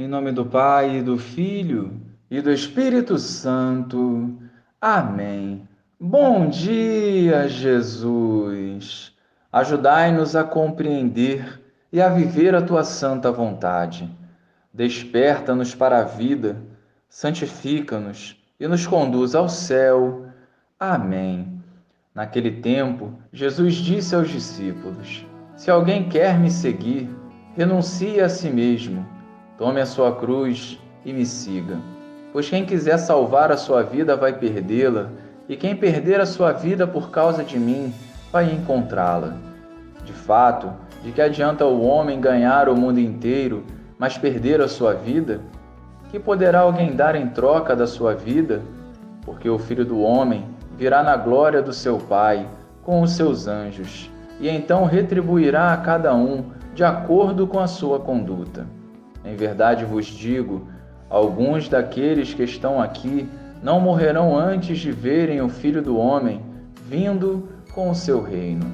Em nome do Pai, do Filho e do Espírito Santo. Amém. Bom dia, Jesus. Ajudai-nos a compreender e a viver a tua santa vontade. Desperta-nos para a vida, santifica-nos e nos conduz ao céu. Amém. Naquele tempo, Jesus disse aos discípulos: Se alguém quer me seguir, renuncie a si mesmo Tome a sua cruz e me siga. Pois quem quiser salvar a sua vida vai perdê-la, e quem perder a sua vida por causa de mim vai encontrá-la. De fato, de que adianta o homem ganhar o mundo inteiro, mas perder a sua vida? Que poderá alguém dar em troca da sua vida? Porque o filho do homem virá na glória do seu Pai com os seus anjos, e então retribuirá a cada um de acordo com a sua conduta. Em verdade vos digo: alguns daqueles que estão aqui não morrerão antes de verem o Filho do Homem vindo com o seu reino.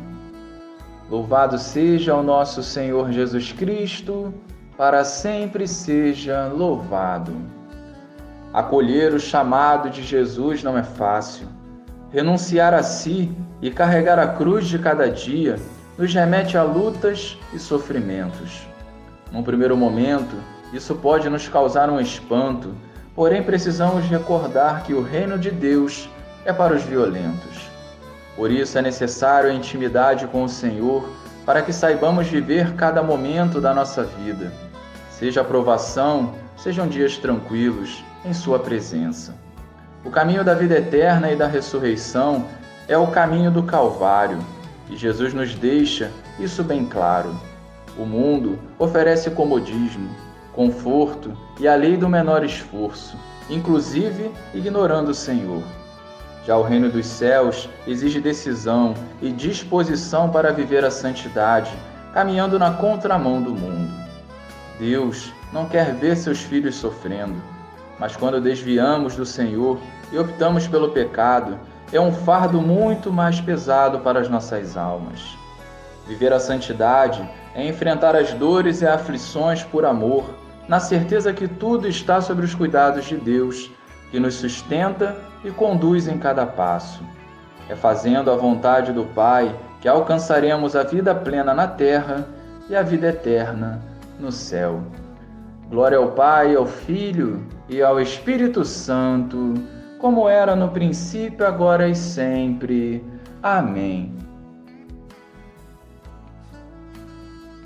Louvado seja o nosso Senhor Jesus Cristo, para sempre seja louvado. Acolher o chamado de Jesus não é fácil. Renunciar a si e carregar a cruz de cada dia nos remete a lutas e sofrimentos. Num primeiro momento, isso pode nos causar um espanto, porém precisamos recordar que o reino de Deus é para os violentos. Por isso é necessário a intimidade com o Senhor para que saibamos viver cada momento da nossa vida, seja aprovação, sejam dias tranquilos em Sua presença. O caminho da vida eterna e da ressurreição é o caminho do Calvário, e Jesus nos deixa isso bem claro. O mundo oferece comodismo, conforto e a lei do menor esforço, inclusive ignorando o Senhor. Já o reino dos céus exige decisão e disposição para viver a santidade, caminhando na contramão do mundo. Deus não quer ver seus filhos sofrendo, mas quando desviamos do Senhor e optamos pelo pecado, é um fardo muito mais pesado para as nossas almas. Viver a santidade é enfrentar as dores e aflições por amor, na certeza que tudo está sob os cuidados de Deus, que nos sustenta e conduz em cada passo. É fazendo a vontade do Pai que alcançaremos a vida plena na terra e a vida eterna no céu. Glória ao Pai, ao Filho e ao Espírito Santo, como era no princípio, agora e sempre. Amém.